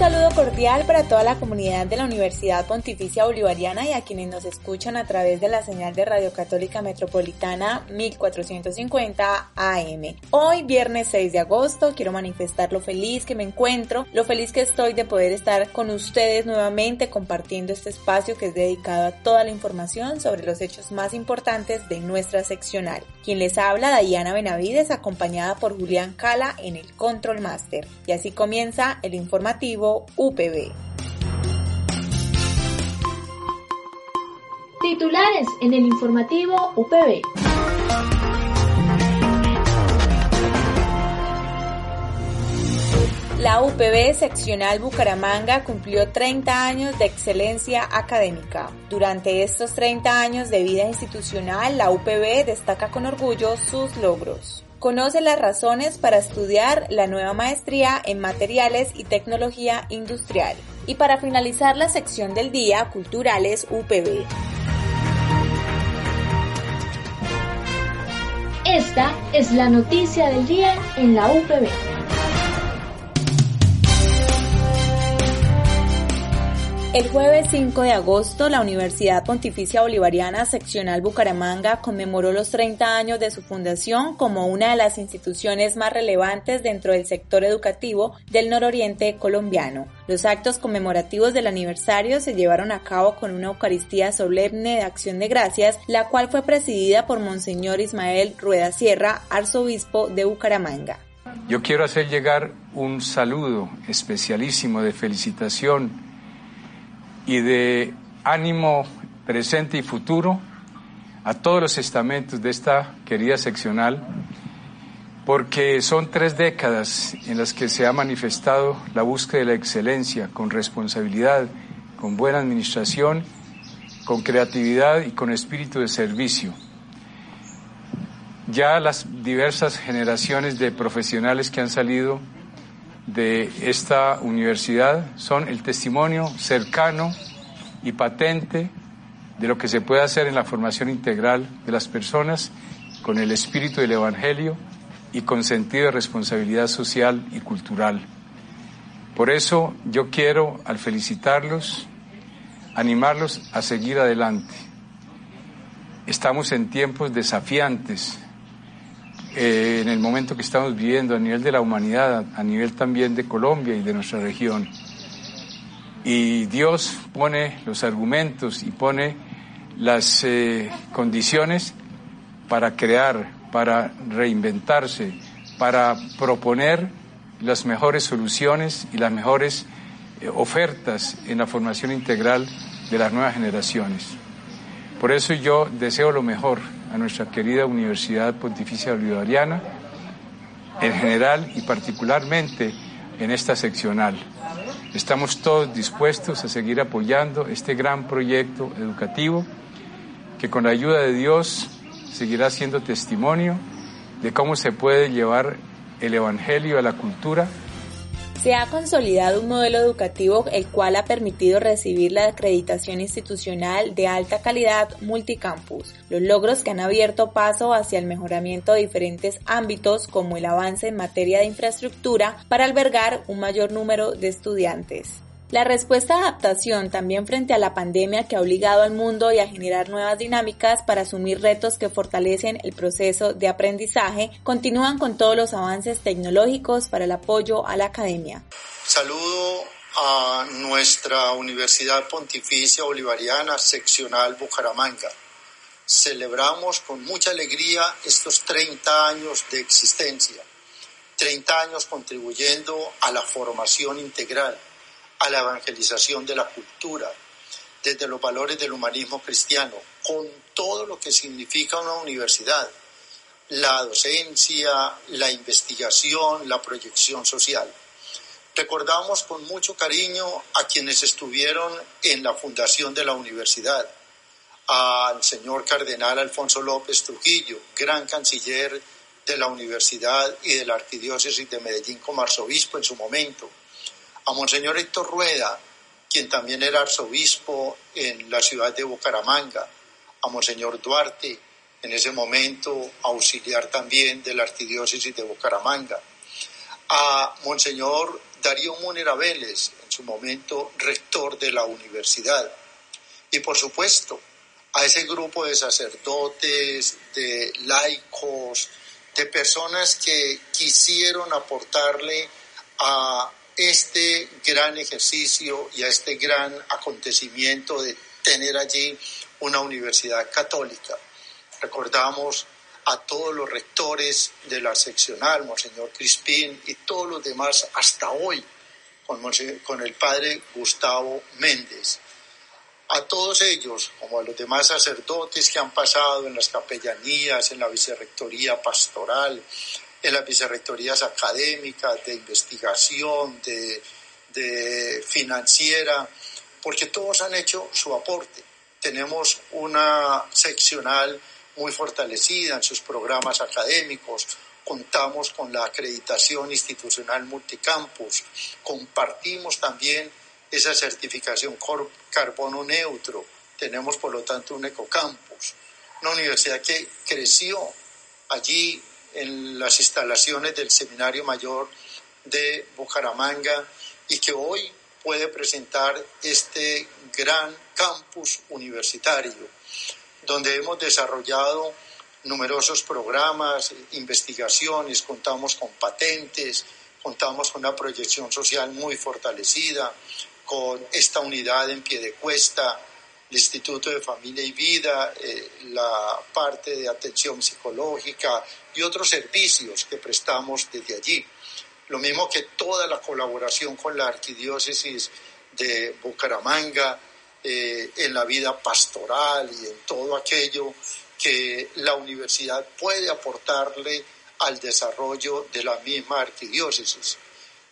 Saludo cordial para toda la comunidad de la Universidad Pontificia Bolivariana y a quienes nos escuchan a través de la señal de Radio Católica Metropolitana 1450 AM. Hoy, viernes 6 de agosto, quiero manifestar lo feliz que me encuentro, lo feliz que estoy de poder estar con ustedes nuevamente compartiendo este espacio que es dedicado a toda la información sobre los hechos más importantes de nuestra seccional. Quien les habla, Dayana Benavides, acompañada por Julián Cala en el Control Master. Y así comienza el informativo UPB. Titulares en el informativo UPB. La UPB seccional Bucaramanga cumplió 30 años de excelencia académica. Durante estos 30 años de vida institucional, la UPB destaca con orgullo sus logros. Conoce las razones para estudiar la nueva maestría en materiales y tecnología industrial. Y para finalizar la sección del día, Culturales UPB. Esta es la noticia del día en la UPB. El jueves 5 de agosto, la Universidad Pontificia Bolivariana Seccional Bucaramanga conmemoró los 30 años de su fundación como una de las instituciones más relevantes dentro del sector educativo del nororiente colombiano. Los actos conmemorativos del aniversario se llevaron a cabo con una Eucaristía solemne de acción de gracias, la cual fue presidida por Monseñor Ismael Rueda Sierra, arzobispo de Bucaramanga. Yo quiero hacer llegar un saludo especialísimo de felicitación y de ánimo presente y futuro a todos los estamentos de esta querida seccional, porque son tres décadas en las que se ha manifestado la búsqueda de la excelencia con responsabilidad, con buena administración, con creatividad y con espíritu de servicio. Ya las diversas generaciones de profesionales que han salido de esta universidad son el testimonio cercano y patente de lo que se puede hacer en la formación integral de las personas con el espíritu del Evangelio y con sentido de responsabilidad social y cultural. Por eso yo quiero, al felicitarlos, animarlos a seguir adelante. Estamos en tiempos desafiantes, eh, en el momento que estamos viviendo a nivel de la humanidad, a nivel también de Colombia y de nuestra región. Y Dios pone los argumentos y pone las eh, condiciones para crear, para reinventarse, para proponer las mejores soluciones y las mejores eh, ofertas en la formación integral de las nuevas generaciones. Por eso yo deseo lo mejor a nuestra querida Universidad Pontificia Bolivariana, en general y particularmente en esta seccional. Estamos todos dispuestos a seguir apoyando este gran proyecto educativo que con la ayuda de Dios seguirá siendo testimonio de cómo se puede llevar el Evangelio a la cultura se ha consolidado un modelo educativo el cual ha permitido recibir la acreditación institucional de alta calidad multicampus, los logros que han abierto paso hacia el mejoramiento de diferentes ámbitos como el avance en materia de infraestructura para albergar un mayor número de estudiantes. La respuesta de adaptación también frente a la pandemia que ha obligado al mundo y a generar nuevas dinámicas para asumir retos que fortalecen el proceso de aprendizaje continúan con todos los avances tecnológicos para el apoyo a la academia. Saludo a nuestra Universidad Pontificia Bolivariana Seccional Bucaramanga. Celebramos con mucha alegría estos 30 años de existencia, 30 años contribuyendo a la formación integral a la evangelización de la cultura, desde los valores del humanismo cristiano, con todo lo que significa una universidad, la docencia, la investigación, la proyección social. Recordamos con mucho cariño a quienes estuvieron en la fundación de la universidad, al señor cardenal Alfonso López Trujillo, gran canciller de la universidad y de la arquidiócesis de Medellín como arzobispo en su momento, a Monseñor Héctor Rueda, quien también era arzobispo en la ciudad de Bucaramanga, a Monseñor Duarte, en ese momento auxiliar también de la arquidiócesis de Bucaramanga, a Monseñor Darío Munera Vélez, en su momento rector de la universidad, y por supuesto a ese grupo de sacerdotes, de laicos, de personas que quisieron aportarle a este gran ejercicio y a este gran acontecimiento de tener allí una universidad católica. Recordamos a todos los rectores de la seccional, Monseñor Crispín y todos los demás hasta hoy, con, el padre Gustavo Méndez. A todos ellos, como a los demás sacerdotes que han pasado en las capellanías, en la vicerrectoría pastoral, en las vicerrectorías académicas, de investigación, de, de financiera, porque todos han hecho su aporte. Tenemos una seccional muy fortalecida en sus programas académicos, contamos con la acreditación institucional multicampus, compartimos también esa certificación carbono neutro, tenemos por lo tanto un ecocampus, una universidad que creció allí en las instalaciones del Seminario Mayor de Bucaramanga y que hoy puede presentar este gran campus universitario, donde hemos desarrollado numerosos programas, investigaciones, contamos con patentes, contamos con una proyección social muy fortalecida, con esta unidad en pie de cuesta, el Instituto de Familia y Vida, eh, la parte de atención psicológica y otros servicios que prestamos desde allí. Lo mismo que toda la colaboración con la arquidiócesis de Bucaramanga eh, en la vida pastoral y en todo aquello que la universidad puede aportarle al desarrollo de la misma arquidiócesis.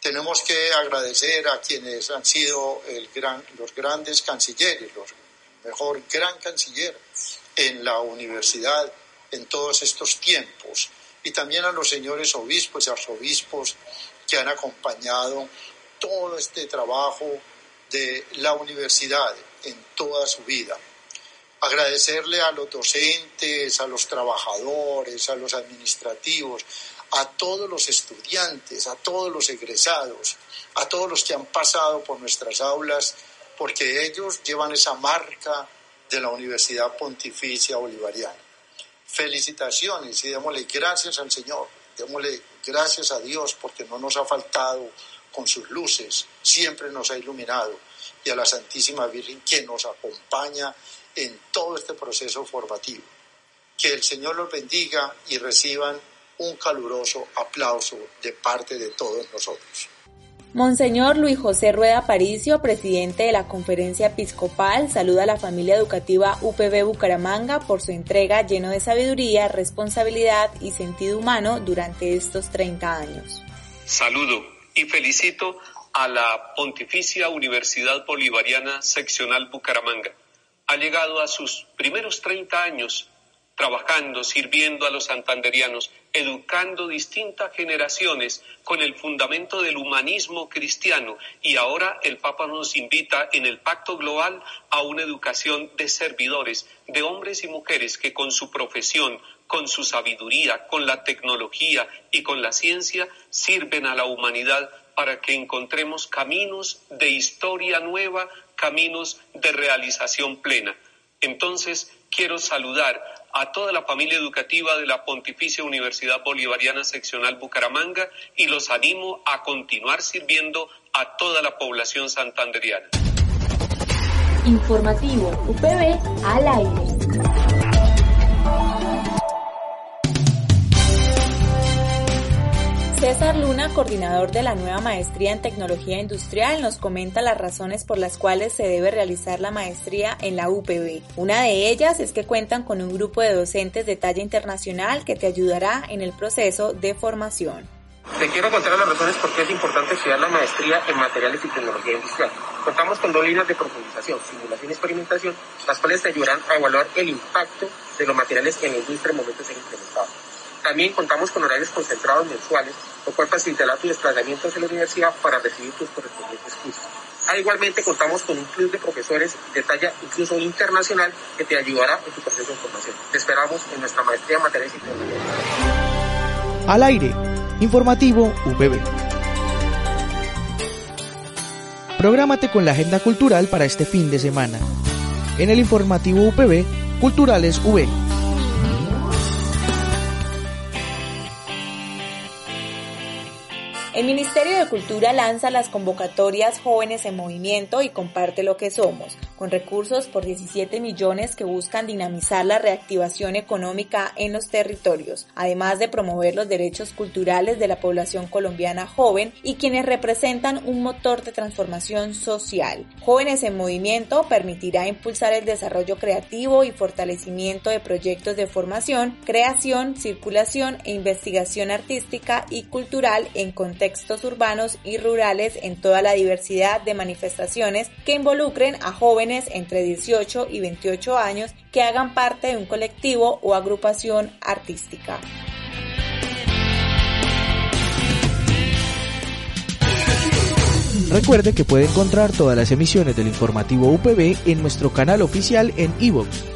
Tenemos que agradecer a quienes han sido el gran, los grandes cancilleres, los mejor gran canciller en la universidad en todos estos tiempos y también a los señores obispos y arzobispos que han acompañado todo este trabajo de la universidad en toda su vida. Agradecerle a los docentes, a los trabajadores, a los administrativos, a todos los estudiantes, a todos los egresados, a todos los que han pasado por nuestras aulas, porque ellos llevan esa marca de la Universidad Pontificia Bolivariana felicitaciones y démosle gracias al Señor, démosle gracias a Dios porque no nos ha faltado con sus luces, siempre nos ha iluminado y a la Santísima Virgen que nos acompaña en todo este proceso formativo. Que el Señor los bendiga y reciban un caluroso aplauso de parte de todos nosotros. Monseñor Luis José Rueda Paricio, presidente de la Conferencia Episcopal, saluda a la familia educativa UPB Bucaramanga por su entrega lleno de sabiduría, responsabilidad y sentido humano durante estos 30 años. Saludo y felicito a la Pontificia Universidad Bolivariana Seccional Bucaramanga. Ha llegado a sus primeros 30 años trabajando, sirviendo a los santanderianos, educando distintas generaciones con el fundamento del humanismo cristiano. Y ahora el Papa nos invita en el Pacto Global a una educación de servidores, de hombres y mujeres que con su profesión, con su sabiduría, con la tecnología y con la ciencia sirven a la humanidad para que encontremos caminos de historia nueva, caminos de realización plena. Entonces, quiero saludar a toda la familia educativa de la Pontificia Universidad Bolivariana Seccional Bucaramanga y los animo a continuar sirviendo a toda la población santanderiana. Informativo UPB al aire. César Luna, coordinador de la nueva maestría en tecnología industrial, nos comenta las razones por las cuales se debe realizar la maestría en la UPB. Una de ellas es que cuentan con un grupo de docentes de talla internacional que te ayudará en el proceso de formación. Te quiero contar las razones por qué es importante estudiar la maestría en materiales y tecnología industrial. Contamos con dos líneas de profundización, simulación y experimentación, las cuales te ayudarán a evaluar el impacto de los materiales en la industria en momentos implementados. También contamos con horarios concentrados mensuales, lo cual facilitará tu desplazamiento hacia la universidad para recibir tus correspondientes cursos. Ah, igualmente contamos con un club de profesores de talla incluso internacional que te ayudará en tu proceso de formación. Te esperamos en nuestra maestría en materiales y. Al aire, informativo UPB. Prográmate con la agenda cultural para este fin de semana. En el informativo UPB, Culturales V. El Ministerio de Cultura lanza las convocatorias Jóvenes en Movimiento y Comparte lo que somos, con recursos por 17 millones que buscan dinamizar la reactivación económica en los territorios, además de promover los derechos culturales de la población colombiana joven y quienes representan un motor de transformación social. Jóvenes en Movimiento permitirá impulsar el desarrollo creativo y fortalecimiento de proyectos de formación, creación, circulación e investigación artística y cultural en contexto contextos urbanos y rurales en toda la diversidad de manifestaciones que involucren a jóvenes entre 18 y 28 años que hagan parte de un colectivo o agrupación artística. Recuerde que puede encontrar todas las emisiones del informativo UPB en nuestro canal oficial en iVoox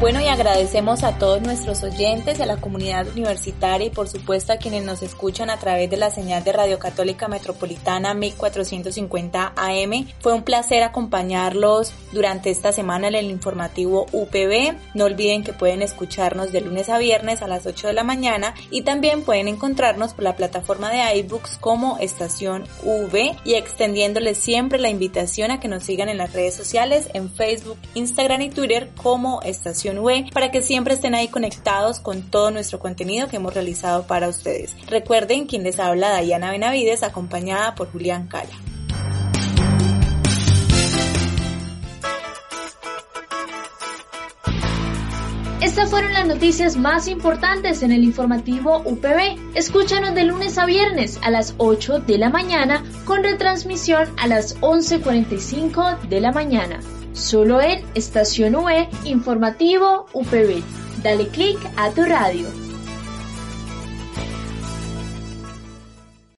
Bueno, y agradecemos a todos nuestros oyentes, a la comunidad universitaria y por supuesto a quienes nos escuchan a través de la señal de Radio Católica Metropolitana 1450 AM. Fue un placer acompañarlos durante esta semana en el informativo UPB. No olviden que pueden escucharnos de lunes a viernes a las 8 de la mañana y también pueden encontrarnos por la plataforma de iBooks como Estación V y extendiéndoles siempre la invitación a que nos sigan en las redes sociales en Facebook, Instagram y Twitter como Estación para que siempre estén ahí conectados con todo nuestro contenido que hemos realizado para ustedes. Recuerden quien les habla Diana Benavides acompañada por Julián Cala. Estas fueron las noticias más importantes en el informativo UPB. Escúchanos de lunes a viernes a las 8 de la mañana con retransmisión a las 11.45 de la mañana solo en Estación UE Informativo UPB. Dale click a tu radio.